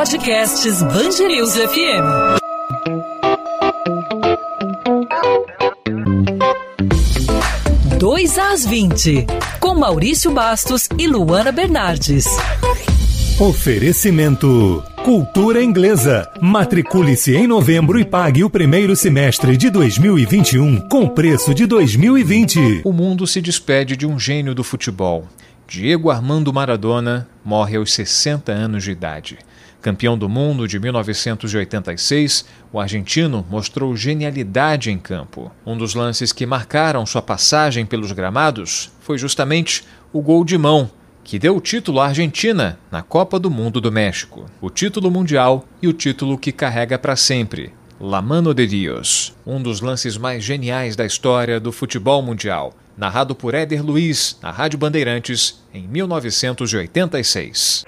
Podcasts Bangerils FM. Dois às 20, com Maurício Bastos e Luana Bernardes. Oferecimento Cultura Inglesa. Matricule-se em novembro e pague o primeiro semestre de 2021 com preço de 2020. O mundo se despede de um gênio do futebol. Diego Armando Maradona morre aos 60 anos de idade. Campeão do mundo de 1986, o argentino mostrou genialidade em campo. Um dos lances que marcaram sua passagem pelos gramados foi justamente o gol de mão que deu o título à Argentina na Copa do Mundo do México, o título mundial e o título que carrega para sempre, La Mano de Dios, um dos lances mais geniais da história do futebol mundial, narrado por Éder Luiz na Rádio Bandeirantes em 1986.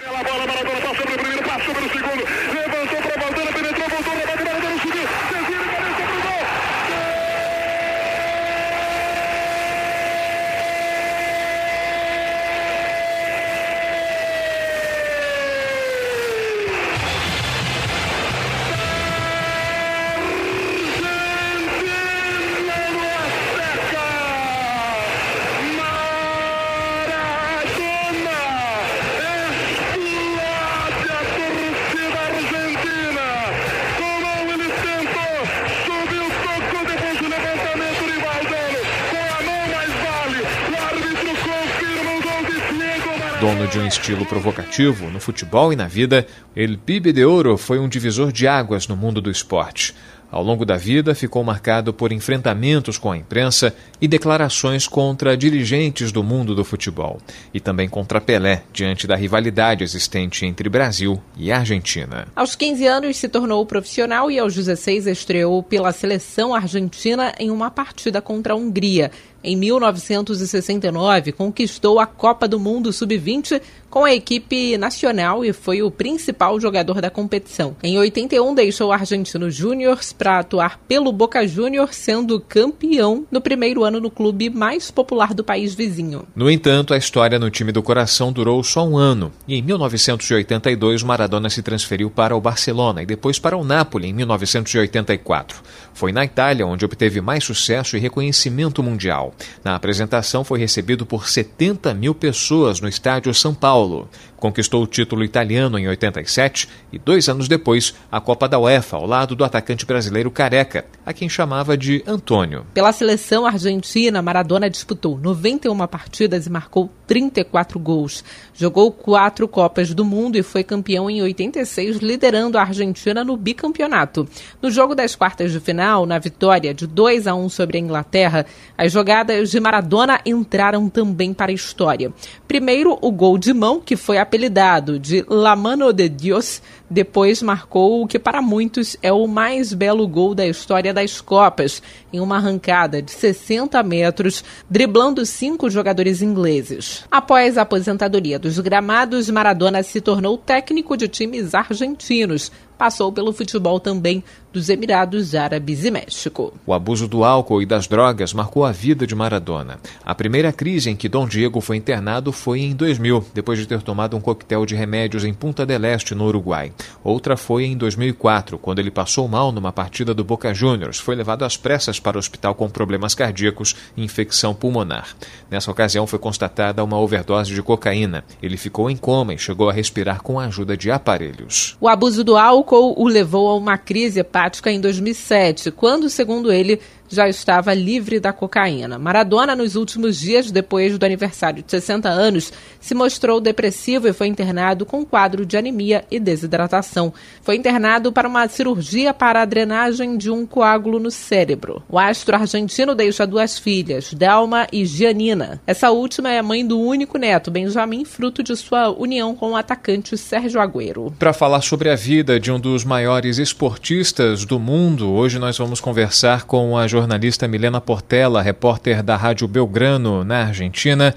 De um estilo provocativo no futebol e na vida, El Pibe de Ouro foi um divisor de águas no mundo do esporte. Ao longo da vida, ficou marcado por enfrentamentos com a imprensa e declarações contra dirigentes do mundo do futebol, e também contra Pelé, diante da rivalidade existente entre Brasil e Argentina. Aos 15 anos se tornou profissional e aos 16 estreou pela seleção argentina em uma partida contra a Hungria em 1969, conquistou a Copa do Mundo Sub-20 com a equipe nacional e foi o principal jogador da competição. Em 81, deixou o Argentino Júniors para atuar pelo Boca Juniors, sendo campeão no primeiro ano no clube mais popular do país vizinho. No entanto, a história no time do coração durou só um ano, e em 1982 Maradona se transferiu para o Barcelona e depois para o Napoli em 1984. Foi na Itália onde obteve mais sucesso e reconhecimento mundial. Na apresentação, foi recebido por 70 mil pessoas no estádio São Paulo. Conquistou o título italiano em 87 e, dois anos depois, a Copa da UEFA, ao lado do atacante brasileiro Careca, a quem chamava de Antônio. Pela seleção argentina, Maradona disputou 91 partidas e marcou 34 gols. Jogou quatro Copas do Mundo e foi campeão em 86, liderando a Argentina no bicampeonato. No jogo das quartas de final, na vitória de 2 a 1 sobre a Inglaterra, as jogadas de Maradona entraram também para a história. Primeiro, o gol de mão, que foi apelidado de La Mano de Dios, depois marcou o que para muitos é o mais belo gol da história das Copas, em uma arrancada de 60 metros, driblando cinco jogadores ingleses. Após a aposentadoria dos gramados, Maradona se tornou técnico de times argentinos, passou pelo futebol também dos Emirados Árabes e México. O abuso do álcool e das drogas marcou a vida de Maradona. A primeira crise em que Dom Diego foi internado foi em 2000, depois de ter tomado um coquetel de remédios em Punta del Este, no Uruguai. Outra foi em 2004, quando ele passou mal numa partida do Boca Juniors, foi levado às pressas para o hospital com problemas cardíacos e infecção pulmonar. Nessa ocasião foi constatada uma overdose de cocaína. Ele ficou em coma e chegou a respirar com a ajuda de aparelhos. O abuso do álcool o levou a uma crise hepática em 2007, quando, segundo ele, já estava livre da cocaína. Maradona, nos últimos dias, depois do aniversário de 60 anos, se mostrou depressivo e foi internado com quadro de anemia e desidratação. Foi internado para uma cirurgia para a drenagem de um coágulo no cérebro. O astro argentino deixa duas filhas, Delma e Gianina. Essa última é a mãe do único neto, Benjamin, fruto de sua união com o atacante Sérgio Agüero. Para falar sobre a vida de um dos maiores esportistas do mundo, hoje nós vamos conversar com a jornalista jornalista Milena Portela, repórter da Rádio Belgrano, na Argentina.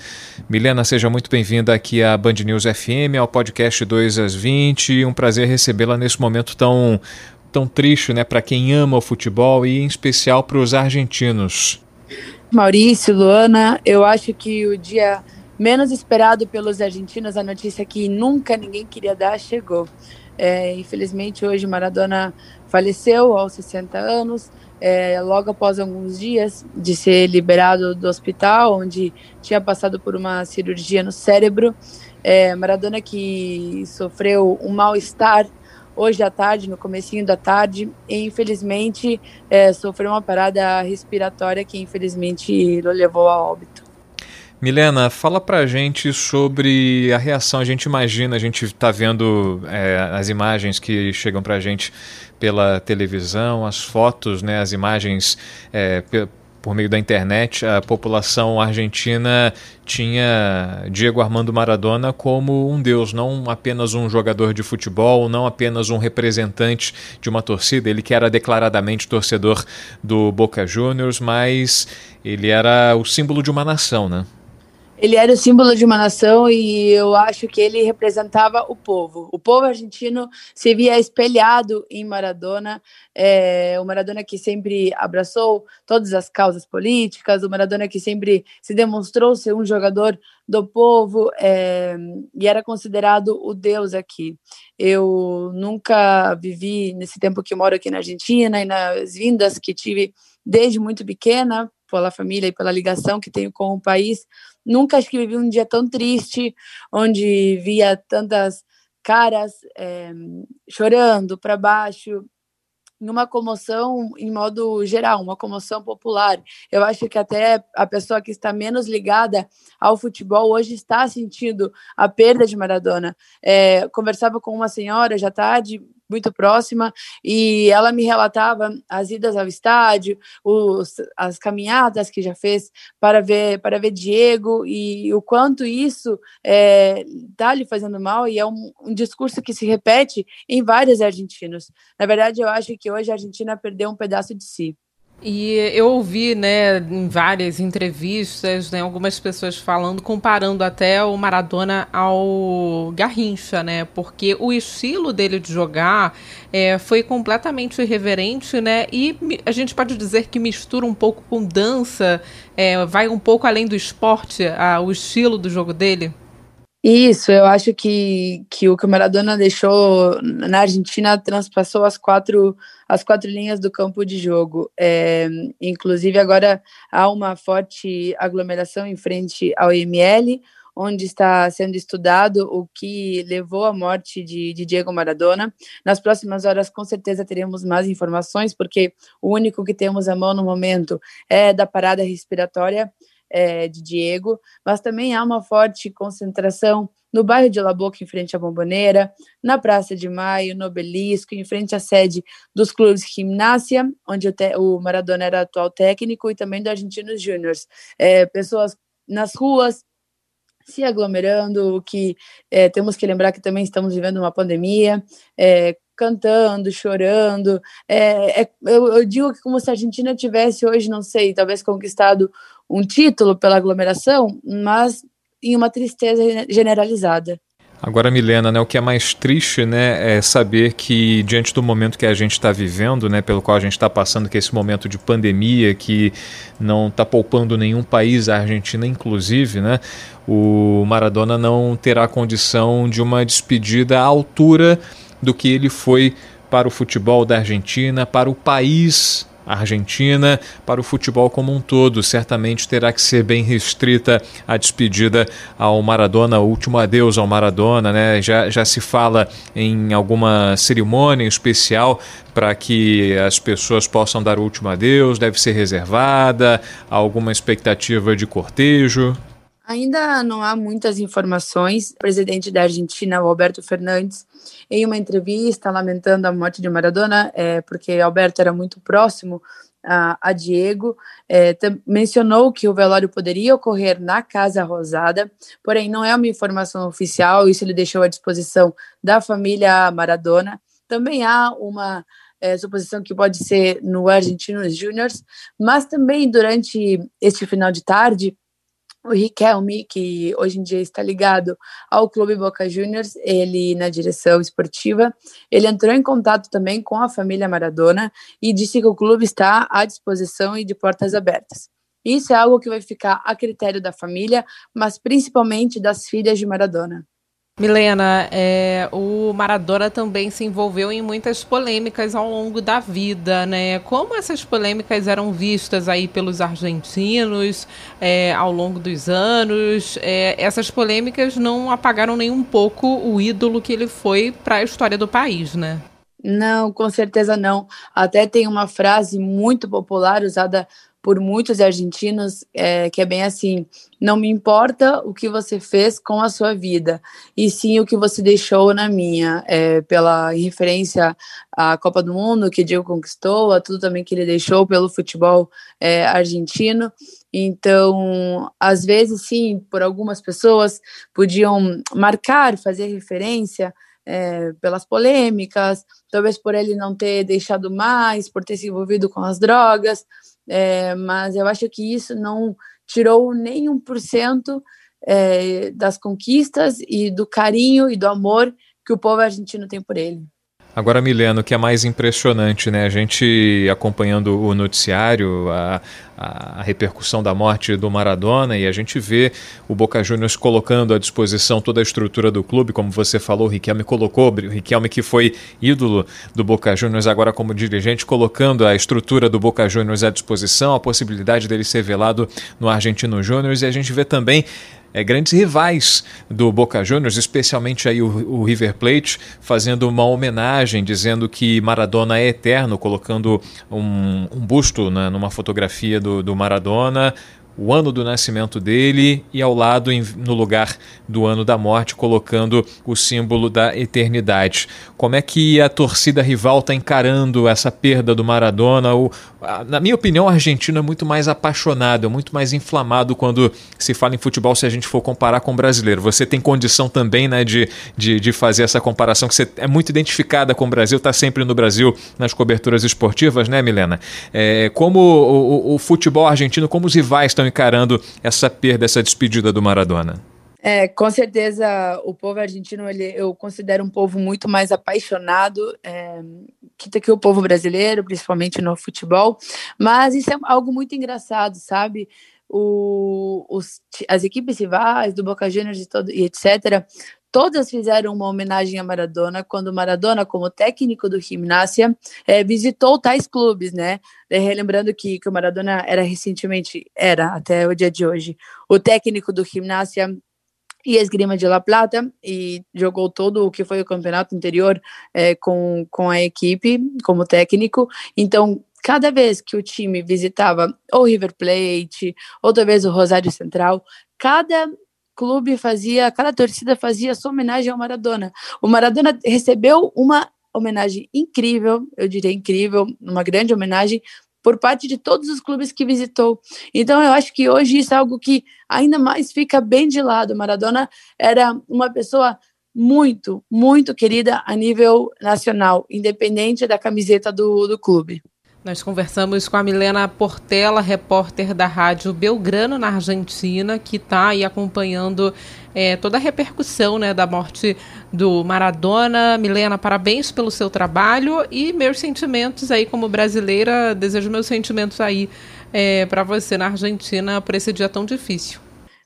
Milena, seja muito bem-vinda aqui à Band News FM, ao podcast 2 às 20. Um prazer recebê-la nesse momento tão, tão triste né, para quem ama o futebol e, em especial, para os argentinos. Maurício, Luana, eu acho que o dia menos esperado pelos argentinos, a notícia que nunca ninguém queria dar, chegou. É, infelizmente, hoje Maradona faleceu aos 60 anos, é, logo após alguns dias de ser liberado do hospital, onde tinha passado por uma cirurgia no cérebro. É, Maradona que sofreu um mal-estar hoje à tarde, no comecinho da tarde, e infelizmente é, sofreu uma parada respiratória que infelizmente o levou a óbito. Milena, fala pra gente sobre a reação. A gente imagina, a gente está vendo é, as imagens que chegam pra gente pela televisão, as fotos, né, as imagens é, por meio da internet, a população argentina tinha Diego Armando Maradona como um deus, não apenas um jogador de futebol, não apenas um representante de uma torcida, ele que era declaradamente torcedor do Boca Juniors, mas ele era o símbolo de uma nação, né? Ele era o símbolo de uma nação e eu acho que ele representava o povo. O povo argentino se via espelhado em Maradona, é, o Maradona que sempre abraçou todas as causas políticas, o Maradona que sempre se demonstrou ser um jogador do povo é, e era considerado o Deus aqui. Eu nunca vivi nesse tempo que moro aqui na Argentina e nas vindas que tive desde muito pequena pela família e pela ligação que tenho com o país Nunca acho que vivi um dia tão triste, onde via tantas caras é, chorando para baixo, uma comoção em modo geral, uma comoção popular. Eu acho que até a pessoa que está menos ligada ao futebol hoje está sentindo a perda de Maradona. É, conversava com uma senhora já tarde, muito próxima e ela me relatava as idas ao estádio, os, as caminhadas que já fez para ver para ver Diego e o quanto isso está é, tá lhe fazendo mal e é um, um, discurso que se repete em vários argentinos. Na verdade, eu acho que hoje a Argentina perdeu um pedaço de si. E eu ouvi, né, em várias entrevistas, né, algumas pessoas falando, comparando até o Maradona ao Garrincha, né, porque o estilo dele de jogar é, foi completamente irreverente, né, e a gente pode dizer que mistura um pouco com dança, é, vai um pouco além do esporte, a, o estilo do jogo dele. Isso, eu acho que, que o que o Maradona deixou na Argentina transpassou as quatro, as quatro linhas do campo de jogo. É, inclusive, agora há uma forte aglomeração em frente ao IML, onde está sendo estudado o que levou à morte de, de, Diego Maradona. Nas próximas horas, com certeza, teremos mais informações, porque o único que temos à mão no momento é da parada respiratória é, de Diego, mas também há uma forte concentração no bairro de La Boca, em frente à Bomboneira, na Praça de Maio, no Obelisco, em frente à sede dos clubes Gimnasia, onde o, o Maradona era atual técnico, e também do Argentinos Júniors. É, pessoas nas ruas, se aglomerando, que é, temos que lembrar que também estamos vivendo uma pandemia, é, cantando, chorando. É, é, eu, eu, digo que como se a Argentina tivesse hoje, não sei, talvez conquistado um título pela aglomeração, mas em uma tristeza generalizada. Agora, Milena, né, o que é mais triste né, é saber que, diante do momento que a gente está vivendo, né, pelo qual a gente está passando, que é esse momento de pandemia, que não está poupando nenhum país, a Argentina inclusive, né, o Maradona não terá condição de uma despedida à altura do que ele foi para o futebol da Argentina, para o país Argentina para o futebol como um todo. Certamente terá que ser bem restrita a despedida ao Maradona, o último adeus ao Maradona, né? Já, já se fala em alguma cerimônia especial para que as pessoas possam dar o último adeus, deve ser reservada, alguma expectativa de cortejo. Ainda não há muitas informações. O presidente da Argentina, Alberto Fernandes, em uma entrevista lamentando a morte de Maradona, é, porque Alberto era muito próximo a, a Diego, é, mencionou que o velório poderia ocorrer na Casa Rosada, porém não é uma informação oficial, isso ele deixou à disposição da família Maradona. Também há uma é, suposição que pode ser no Argentinos Juniors, mas também durante este final de tarde, o Riquelme, que hoje em dia está ligado ao Clube Boca Juniors, ele na direção esportiva, ele entrou em contato também com a família Maradona e disse que o clube está à disposição e de portas abertas. Isso é algo que vai ficar a critério da família, mas principalmente das filhas de Maradona. Milena, é, o Maradona também se envolveu em muitas polêmicas ao longo da vida, né? Como essas polêmicas eram vistas aí pelos argentinos é, ao longo dos anos? É, essas polêmicas não apagaram nem um pouco o ídolo que ele foi para a história do país, né? Não, com certeza não. Até tem uma frase muito popular usada por muitos argentinos, é, que é bem assim: não me importa o que você fez com a sua vida, e sim o que você deixou na minha, é, pela referência à Copa do Mundo que Diego conquistou, a tudo também que ele deixou pelo futebol é, argentino. Então, às vezes, sim, por algumas pessoas podiam marcar, fazer referência. É, pelas polêmicas, talvez por ele não ter deixado mais, por ter se envolvido com as drogas, é, mas eu acho que isso não tirou nem um por cento é, das conquistas e do carinho e do amor que o povo argentino tem por ele. Agora, Mileno, o que é mais impressionante, né? A gente acompanhando o noticiário, a, a, repercussão da morte do Maradona e a gente vê o Boca Juniors colocando à disposição toda a estrutura do clube, como você falou, o Riquelme colocou, o Riquelme que foi ídolo do Boca Juniors agora como dirigente, colocando a estrutura do Boca Juniors à disposição, a possibilidade dele ser velado no Argentino Juniors e a gente vê também é, grandes rivais do Boca Juniors, especialmente aí o, o, River Plate, fazendo uma homenagem, dizendo que Maradona é eterno, colocando um, um busto né, numa fotografia do, do Maradona, o ano do nascimento dele e ao lado, no lugar do ano da morte, colocando o símbolo da eternidade. Como é que a torcida rival está encarando essa perda do Maradona? O, na minha opinião, o argentino é muito mais apaixonado, é muito mais inflamado quando se fala em futebol, se a gente for comparar com o brasileiro. Você tem condição também né, de, de, de fazer essa comparação, que você é muito identificada com o Brasil, está sempre no Brasil nas coberturas esportivas, né, Milena? É, como o, o, o futebol argentino, como os rivais estão encarando essa perda, essa despedida do Maradona? É, com certeza o povo argentino ele, eu considero um povo muito mais apaixonado é, que, que o povo brasileiro, principalmente no futebol. Mas isso é algo muito engraçado, sabe? O, os, as equipes rivais do Boca Juniors e, todo, e etc. Todas fizeram uma homenagem a Maradona quando Maradona, como técnico do Gimnasia, é, visitou tais clubes, né? Relembrando que, que o Maradona era recentemente, era até o dia de hoje, o técnico do Gimnasia e Esgrima de La Plata e jogou todo o que foi o campeonato anterior é, com, com a equipe como técnico. Então, cada vez que o time visitava ou River Plate, ou talvez o Rosário Central, cada clube fazia, cada torcida fazia sua homenagem ao Maradona. O Maradona recebeu uma homenagem incrível, eu diria incrível, uma grande homenagem por parte de todos os clubes que visitou. Então eu acho que hoje isso é algo que ainda mais fica bem de lado. Maradona era uma pessoa muito, muito querida a nível nacional, independente da camiseta do, do clube. Nós conversamos com a Milena Portela, repórter da Rádio Belgrano, na Argentina, que está aí acompanhando é, toda a repercussão né, da morte do Maradona. Milena, parabéns pelo seu trabalho e meus sentimentos aí como brasileira, desejo meus sentimentos aí é, para você na Argentina por esse dia tão difícil.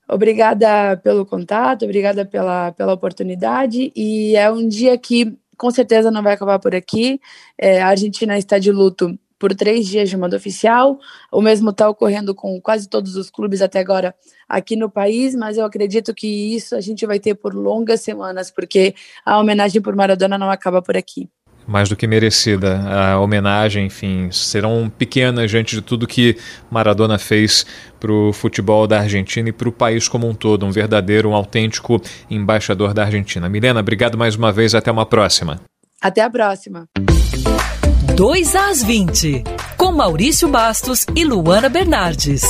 Obrigada pelo contato, obrigada pela, pela oportunidade e é um dia que com certeza não vai acabar por aqui. É, a Argentina está de luto por três dias de mando oficial. O mesmo está ocorrendo com quase todos os clubes até agora aqui no país, mas eu acredito que isso a gente vai ter por longas semanas, porque a homenagem por Maradona não acaba por aqui. Mais do que merecida a homenagem, enfim, serão pequenas diante de tudo que Maradona fez para o futebol da Argentina e para o país como um todo. Um verdadeiro, um autêntico embaixador da Argentina. Milena, obrigado mais uma vez. Até uma próxima. Até a próxima. 2 às 20, com Maurício Bastos e Luana Bernardes.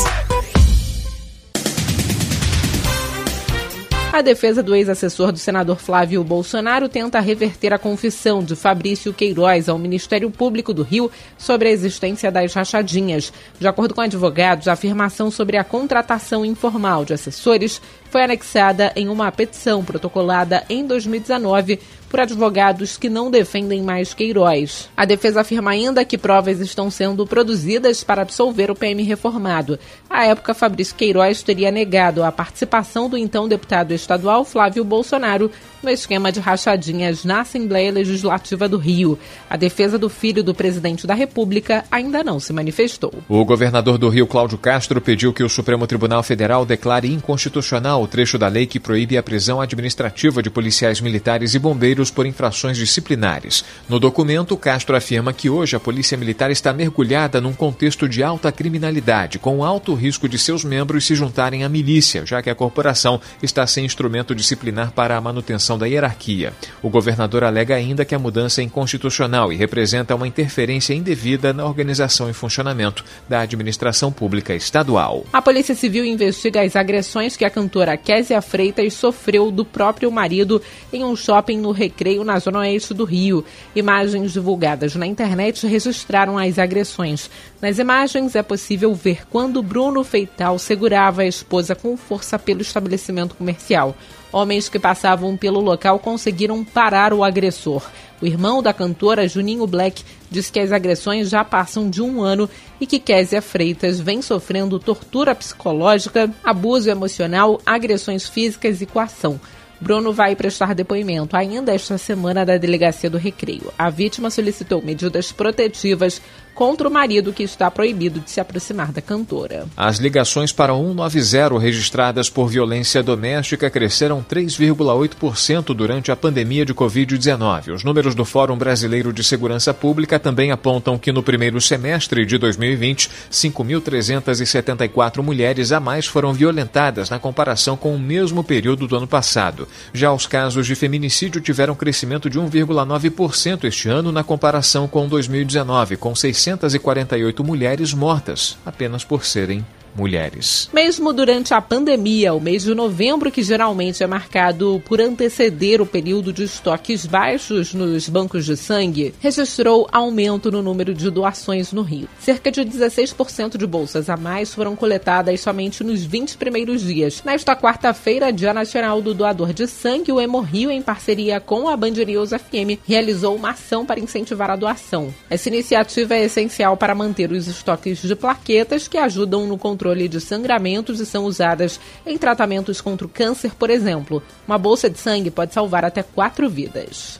A defesa do ex-assessor do senador Flávio Bolsonaro tenta reverter a confissão de Fabrício Queiroz ao Ministério Público do Rio sobre a existência das rachadinhas. De acordo com advogados, a afirmação sobre a contratação informal de assessores foi anexada em uma petição protocolada em 2019 por advogados que não defendem mais Queiroz. A defesa afirma ainda que provas estão sendo produzidas para absolver o PM reformado. À época, Fabrício Queiroz teria negado a participação do então deputado estadual Flávio Bolsonaro no esquema de rachadinhas na Assembleia Legislativa do Rio. A defesa do filho do presidente da República ainda não se manifestou. O governador do Rio, Cláudio Castro, pediu que o Supremo Tribunal Federal declare inconstitucional o trecho da lei que proíbe a prisão administrativa de policiais militares e bombeiros por infrações disciplinares. No documento, Castro afirma que hoje a Polícia Militar está mergulhada num contexto de alta criminalidade, com alto risco de seus membros se juntarem à milícia, já que a corporação está sem instrumento disciplinar para a manutenção da hierarquia. O governador alega ainda que a mudança é inconstitucional e representa uma interferência indevida na organização e funcionamento da administração pública estadual. A Polícia Civil investiga as agressões que a cantora Késia Freitas sofreu do próprio marido em um shopping no Recreio, na zona oeste do Rio. Imagens divulgadas na internet registraram as agressões. Nas imagens é possível ver quando Bruno Feital segurava a esposa com força pelo estabelecimento comercial. Homens que passavam pelo local conseguiram parar o agressor. O irmão da cantora, Juninho Black, diz que as agressões já passam de um ano e que Késia Freitas vem sofrendo tortura psicológica, abuso emocional, agressões físicas e coação. Bruno vai prestar depoimento ainda esta semana da delegacia do Recreio. A vítima solicitou medidas protetivas contra o marido que está proibido de se aproximar da cantora. As ligações para 190 registradas por violência doméstica cresceram 3,8% durante a pandemia de Covid-19. Os números do Fórum Brasileiro de Segurança Pública também apontam que no primeiro semestre de 2020, 5.374 mulheres a mais foram violentadas na comparação com o mesmo período do ano passado. Já os casos de feminicídio tiveram crescimento de 1,9% este ano na comparação com 2019, com 600 648 mulheres mortas apenas por serem mulheres. Mesmo durante a pandemia, o mês de novembro, que geralmente é marcado por anteceder o período de estoques baixos nos bancos de sangue, registrou aumento no número de doações no Rio. Cerca de 16% de bolsas a mais foram coletadas somente nos 20 primeiros dias. Nesta quarta-feira, Dia Nacional do Doador de Sangue, o Hemorrio, em parceria com a Band News FM, realizou uma ação para incentivar a doação. Essa iniciativa é essencial para manter os estoques de plaquetas que ajudam no controle controle de sangramentos e são usadas em tratamentos contra o câncer, por exemplo. Uma bolsa de sangue pode salvar até quatro vidas.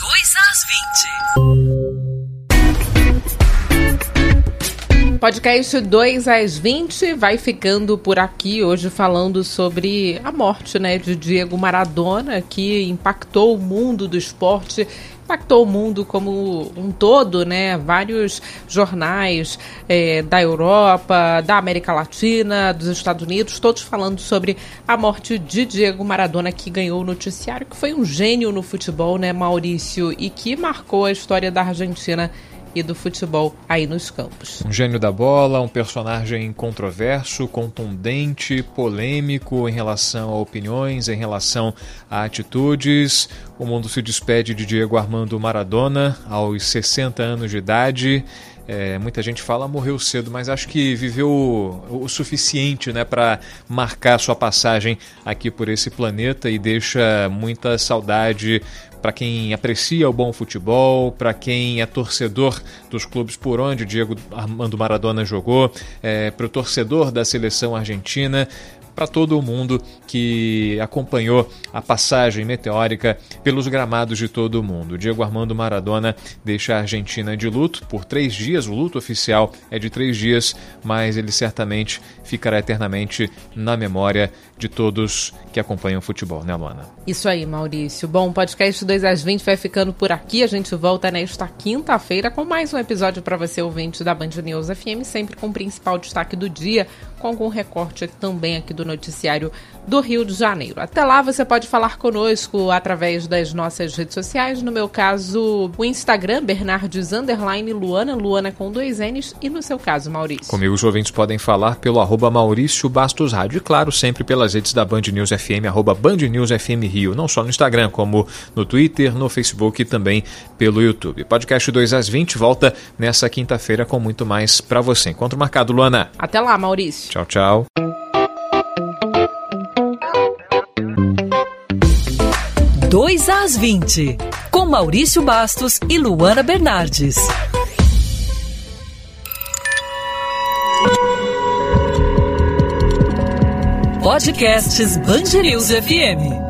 2 às 20. Podcast 2 às 20 vai ficando por aqui hoje falando sobre a morte né, de Diego Maradona, que impactou o mundo do esporte impactou o mundo como um todo, né? Vários jornais é, da Europa, da América Latina, dos Estados Unidos, todos falando sobre a morte de Diego Maradona, que ganhou o noticiário, que foi um gênio no futebol, né, Maurício, e que marcou a história da Argentina e do futebol aí nos campos. Um gênio da bola, um personagem controverso, contundente, polêmico em relação a opiniões, em relação a atitudes. O mundo se despede de Diego Armando Maradona aos 60 anos de idade. É, muita gente fala morreu cedo, mas acho que viveu o, o suficiente né, para marcar sua passagem aqui por esse planeta e deixa muita saudade para quem aprecia o bom futebol, para quem é torcedor dos clubes por onde Diego Armando Maradona jogou, é, para o torcedor da seleção argentina para todo mundo que acompanhou a passagem meteórica pelos gramados de todo o mundo. Diego Armando Maradona deixa a Argentina de luto por três dias. O luto oficial é de três dias, mas ele certamente ficará eternamente na memória de todos que acompanham o futebol, né, Luana? Isso aí, Maurício. Bom, o podcast 2 às 20 vai ficando por aqui. A gente volta nesta quinta-feira com mais um episódio para você, ouvinte da Band News FM, sempre com o principal destaque do dia, com algum recorte também aqui do noticiário do Rio de Janeiro. Até lá você pode falar conosco através das nossas redes sociais, no meu caso, o Instagram, Bernardes Underline Luana, Luana com dois N's, e no seu caso, Maurício. Comigo os ouvintes podem falar pelo arroba Maurício Bastos Rádio e, claro, sempre pelas redes da Band News FM, arroba Band News FM Rio, não só no Instagram, como no Twitter, no Facebook e também pelo YouTube. Podcast 2 às 20 volta nessa quinta-feira com muito mais para você. Encontro marcado, Luana. Até lá, Maurício. Tchau, tchau. 2 às 20, com Maurício Bastos e Luana Bernardes. Podcasts Bangerils FM.